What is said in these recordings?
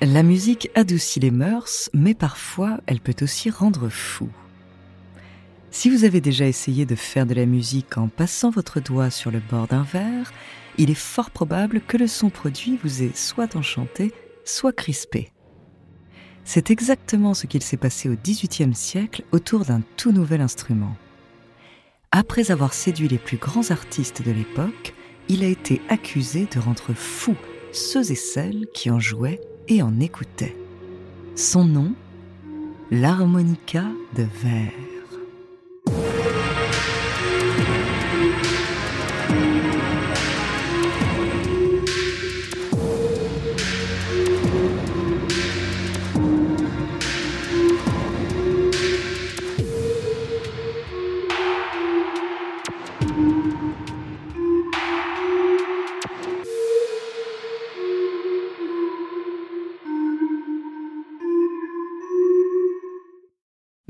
La musique adoucit les mœurs, mais parfois elle peut aussi rendre fou. Si vous avez déjà essayé de faire de la musique en passant votre doigt sur le bord d'un verre, il est fort probable que le son produit vous ait soit enchanté, soit crispé. C'est exactement ce qu'il s'est passé au XVIIIe siècle autour d'un tout nouvel instrument. Après avoir séduit les plus grands artistes de l'époque, il a été accusé de rendre fous ceux et celles qui en jouaient et en écoutaient. Son nom L'harmonica de verre.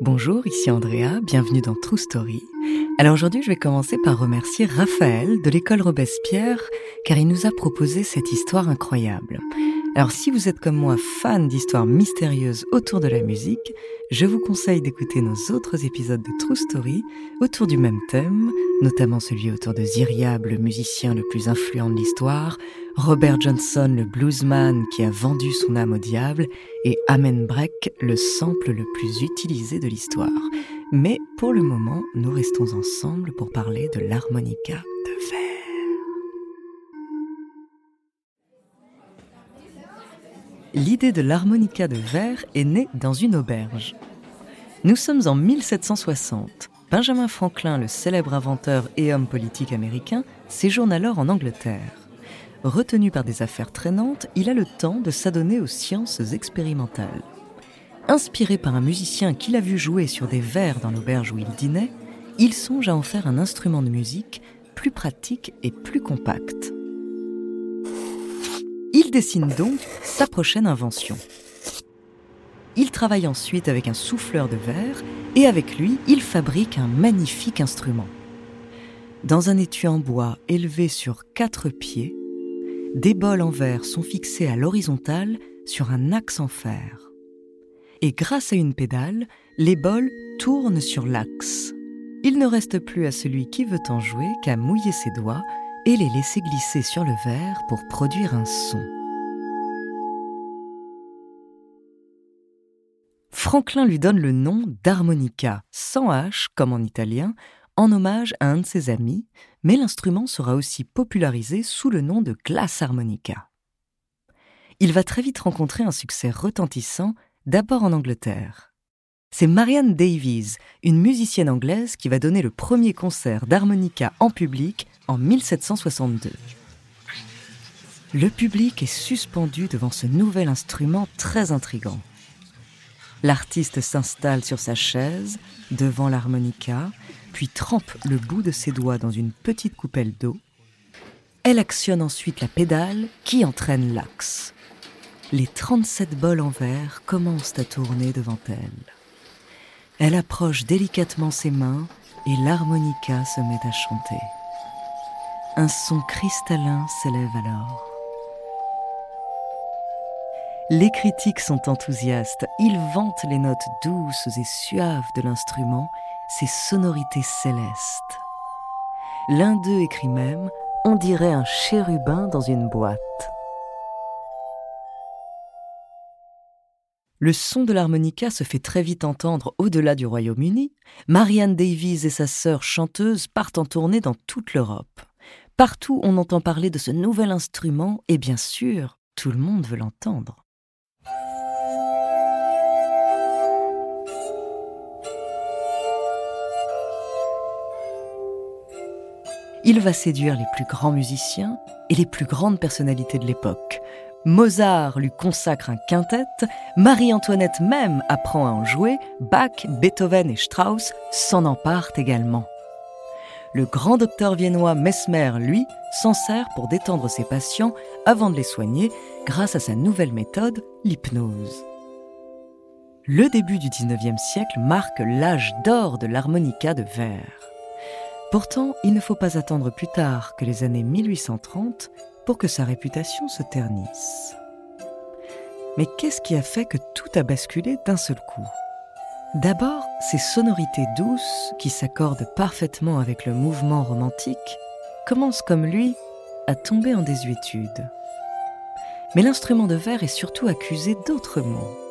Bonjour, ici Andrea, bienvenue dans True Story. Alors aujourd'hui, je vais commencer par remercier Raphaël de l'école Robespierre car il nous a proposé cette histoire incroyable. Alors si vous êtes comme moi fan d'histoires mystérieuses autour de la musique, je vous conseille d'écouter nos autres épisodes de True Story autour du même thème, notamment celui autour de Zyriab, le musicien le plus influent de l'histoire, Robert Johnson, le bluesman qui a vendu son âme au diable, et Amen Breck, le sample le plus utilisé de l'histoire. Mais pour le moment, nous restons ensemble pour parler de l'harmonica L'idée de l'harmonica de verre est née dans une auberge. Nous sommes en 1760. Benjamin Franklin, le célèbre inventeur et homme politique américain, séjourne alors en Angleterre. Retenu par des affaires traînantes, il a le temps de s'adonner aux sciences expérimentales. Inspiré par un musicien qu'il a vu jouer sur des verres dans l'auberge où il dînait, il songe à en faire un instrument de musique plus pratique et plus compact. Il dessine donc sa prochaine invention. Il travaille ensuite avec un souffleur de verre et avec lui, il fabrique un magnifique instrument. Dans un étui en bois élevé sur quatre pieds, des bols en verre sont fixés à l'horizontale sur un axe en fer. Et grâce à une pédale, les bols tournent sur l'axe. Il ne reste plus à celui qui veut en jouer qu'à mouiller ses doigts et les laisser glisser sur le verre pour produire un son. Franklin lui donne le nom d'harmonica, sans H comme en italien, en hommage à un de ses amis, mais l'instrument sera aussi popularisé sous le nom de glass harmonica. Il va très vite rencontrer un succès retentissant, d'abord en Angleterre. C'est Marianne Davies, une musicienne anglaise, qui va donner le premier concert d'harmonica en public en 1762. Le public est suspendu devant ce nouvel instrument très intrigant. L'artiste s'installe sur sa chaise, devant l'harmonica, puis trempe le bout de ses doigts dans une petite coupelle d'eau. Elle actionne ensuite la pédale qui entraîne l'axe. Les 37 bols en verre commencent à tourner devant elle. Elle approche délicatement ses mains et l'harmonica se met à chanter. Un son cristallin s'élève alors. Les critiques sont enthousiastes, ils vantent les notes douces et suaves de l'instrument, ses sonorités célestes. L'un d'eux écrit même On dirait un chérubin dans une boîte. Le son de l'harmonica se fait très vite entendre au-delà du Royaume-Uni. Marianne Davies et sa sœur chanteuse partent en tournée dans toute l'Europe. Partout on entend parler de ce nouvel instrument et bien sûr, tout le monde veut l'entendre. Il va séduire les plus grands musiciens et les plus grandes personnalités de l'époque. Mozart lui consacre un quintet, Marie-Antoinette même apprend à en jouer, Bach, Beethoven et Strauss s'en emparent également. Le grand docteur viennois Mesmer, lui, s'en sert pour détendre ses patients avant de les soigner grâce à sa nouvelle méthode, l'hypnose. Le début du XIXe siècle marque l'âge d'or de l'harmonica de verre. Pourtant, il ne faut pas attendre plus tard que les années 1830 pour que sa réputation se ternisse. Mais qu'est-ce qui a fait que tout a basculé d'un seul coup? D'abord, ces sonorités douces, qui s'accordent parfaitement avec le mouvement romantique, commencent comme lui à tomber en désuétude. Mais l'instrument de verre est surtout accusé d'autres mots.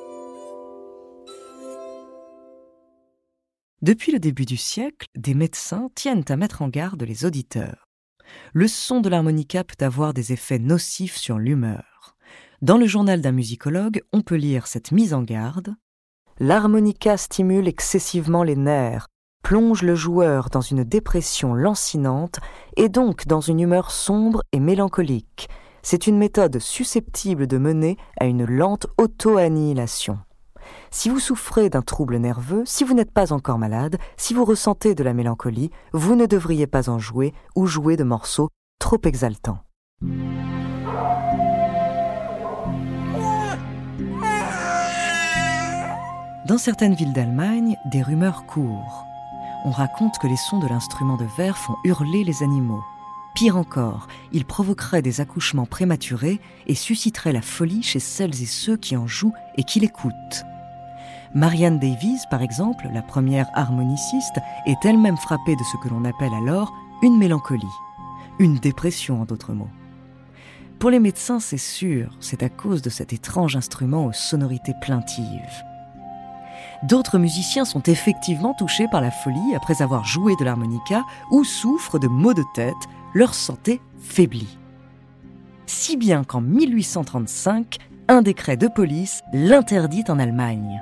Depuis le début du siècle, des médecins tiennent à mettre en garde les auditeurs. Le son de l'harmonica peut avoir des effets nocifs sur l'humeur. Dans le journal d'un musicologue, on peut lire cette mise en garde. L'harmonica stimule excessivement les nerfs, plonge le joueur dans une dépression lancinante et donc dans une humeur sombre et mélancolique. C'est une méthode susceptible de mener à une lente auto-annihilation. Si vous souffrez d'un trouble nerveux, si vous n'êtes pas encore malade, si vous ressentez de la mélancolie, vous ne devriez pas en jouer ou jouer de morceaux trop exaltants. Dans certaines villes d'Allemagne, des rumeurs courent. On raconte que les sons de l'instrument de verre font hurler les animaux. Pire encore, ils provoqueraient des accouchements prématurés et susciteraient la folie chez celles et ceux qui en jouent et qui l'écoutent. Marianne Davies, par exemple, la première harmoniciste, est elle-même frappée de ce que l'on appelle alors une mélancolie, une dépression en d'autres mots. Pour les médecins, c'est sûr, c'est à cause de cet étrange instrument aux sonorités plaintives. D'autres musiciens sont effectivement touchés par la folie après avoir joué de l'harmonica ou souffrent de maux de tête, leur santé faiblit. Si bien qu'en 1835, un décret de police l'interdit en Allemagne.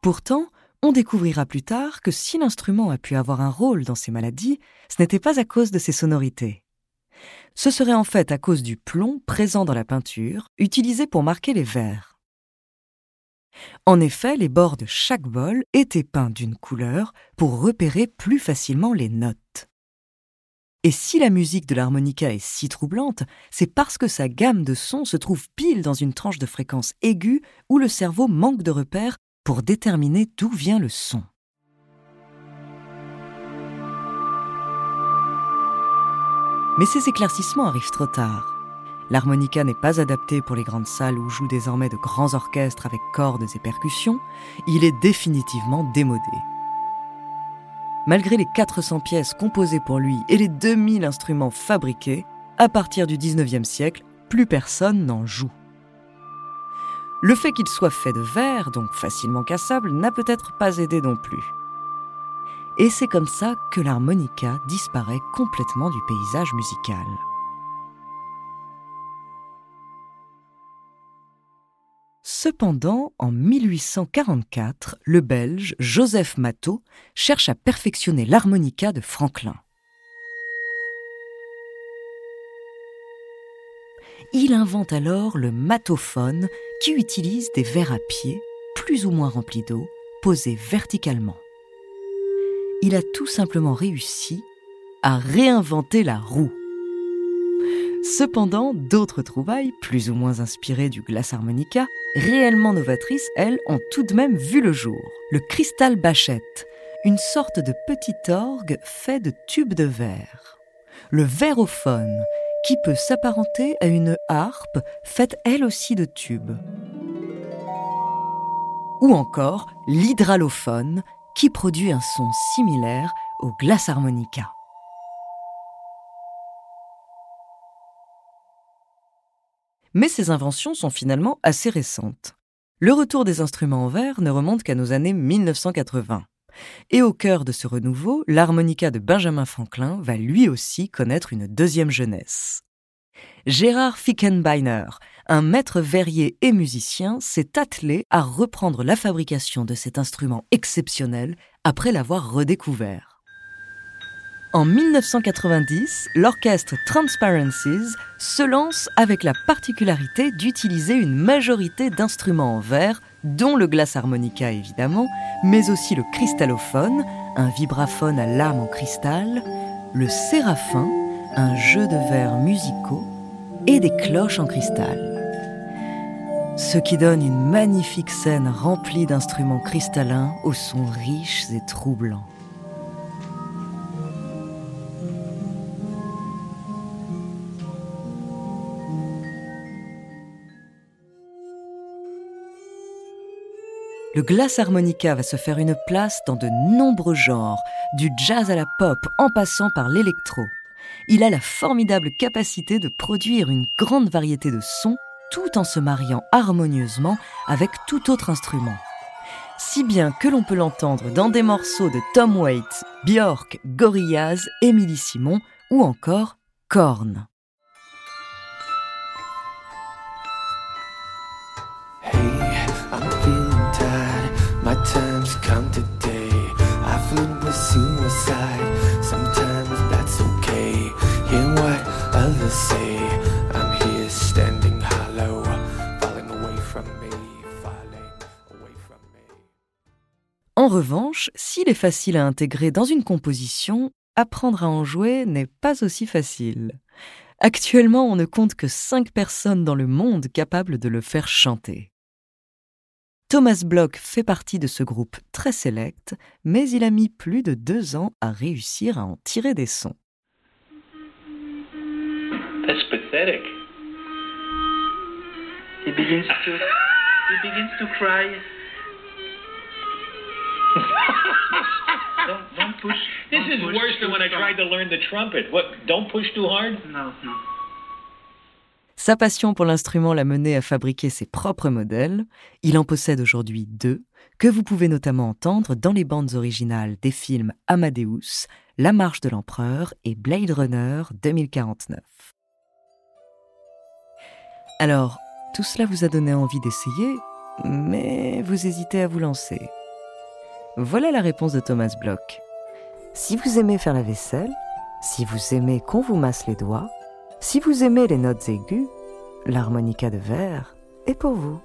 Pourtant, on découvrira plus tard que si l'instrument a pu avoir un rôle dans ces maladies, ce n'était pas à cause de ses sonorités. Ce serait en fait à cause du plomb présent dans la peinture, utilisé pour marquer les vers. En effet, les bords de chaque bol étaient peints d'une couleur pour repérer plus facilement les notes. Et si la musique de l'harmonica est si troublante, c'est parce que sa gamme de sons se trouve pile dans une tranche de fréquence aiguë où le cerveau manque de repères pour déterminer d'où vient le son. Mais ces éclaircissements arrivent trop tard. L'harmonica n'est pas adapté pour les grandes salles où jouent désormais de grands orchestres avec cordes et percussions, il est définitivement démodé. Malgré les 400 pièces composées pour lui et les 2000 instruments fabriqués, à partir du 19e siècle, plus personne n'en joue. Le fait qu'il soit fait de verre, donc facilement cassable, n'a peut-être pas aidé non plus. Et c'est comme ça que l'harmonica disparaît complètement du paysage musical. Cependant, en 1844, le Belge Joseph Matteau cherche à perfectionner l'harmonica de Franklin. Il invente alors le matophone qui utilise des verres à pied, plus ou moins remplis d'eau, posés verticalement. Il a tout simplement réussi à réinventer la roue. Cependant, d'autres trouvailles, plus ou moins inspirées du glace harmonica, réellement novatrices, elles, ont tout de même vu le jour. Le cristal bachette, une sorte de petit orgue fait de tubes de verre. Le verrophone, qui peut s'apparenter à une harpe faite elle aussi de tubes. Ou encore l'hydralophone, qui produit un son similaire au glace harmonica. Mais ces inventions sont finalement assez récentes. Le retour des instruments en verre ne remonte qu'à nos années 1980. Et au cœur de ce renouveau, l'harmonica de Benjamin Franklin va lui aussi connaître une deuxième jeunesse. Gérard Fickenbeiner, un maître verrier et musicien, s'est attelé à reprendre la fabrication de cet instrument exceptionnel après l'avoir redécouvert. En 1990, l'orchestre Transparencies se lance avec la particularité d'utiliser une majorité d'instruments en verre, dont le glace harmonica évidemment, mais aussi le cristallophone, un vibraphone à lame en cristal, le séraphin, un jeu de verres musicaux, et des cloches en cristal. Ce qui donne une magnifique scène remplie d'instruments cristallins aux sons riches et troublants. Le glace harmonica va se faire une place dans de nombreux genres, du jazz à la pop en passant par l'électro. Il a la formidable capacité de produire une grande variété de sons tout en se mariant harmonieusement avec tout autre instrument. Si bien que l'on peut l'entendre dans des morceaux de Tom Waits, Björk, Gorillaz, Émilie Simon ou encore Korn. En revanche, s'il est facile à intégrer dans une composition, apprendre à en jouer n'est pas aussi facile. Actuellement, on ne compte que 5 personnes dans le monde capables de le faire chanter. Thomas Bloch fait partie de ce groupe très sélect, mais il a mis plus de deux ans à réussir à en tirer des sons. That's pathetic. He begins to he begins to cry. don't, don't push. This don't is push worse than when I tried to learn the trumpet. What? Don't push too hard? No, no. Sa passion pour l'instrument l'a mené à fabriquer ses propres modèles. Il en possède aujourd'hui deux, que vous pouvez notamment entendre dans les bandes originales des films Amadeus, La Marche de l'Empereur et Blade Runner 2049. Alors, tout cela vous a donné envie d'essayer, mais vous hésitez à vous lancer. Voilà la réponse de Thomas Bloch. Si vous aimez faire la vaisselle, si vous aimez qu'on vous masse les doigts, si vous aimez les notes aiguës, l'harmonica de verre est pour vous.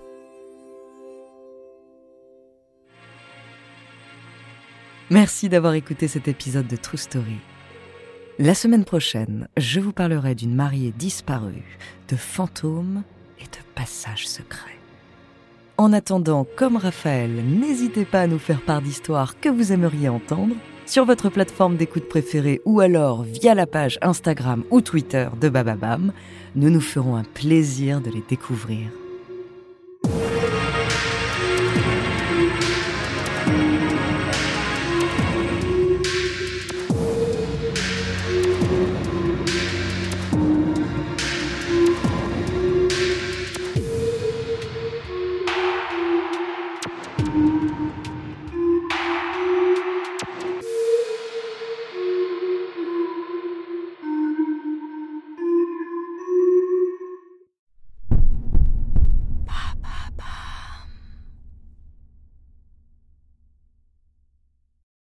Merci d'avoir écouté cet épisode de True Story. La semaine prochaine, je vous parlerai d'une mariée disparue, de fantômes et de passages secrets. En attendant, comme Raphaël, n'hésitez pas à nous faire part d'histoires que vous aimeriez entendre sur votre plateforme d'écoute préférée ou alors via la page Instagram ou Twitter de Bababam. Nous nous ferons un plaisir de les découvrir.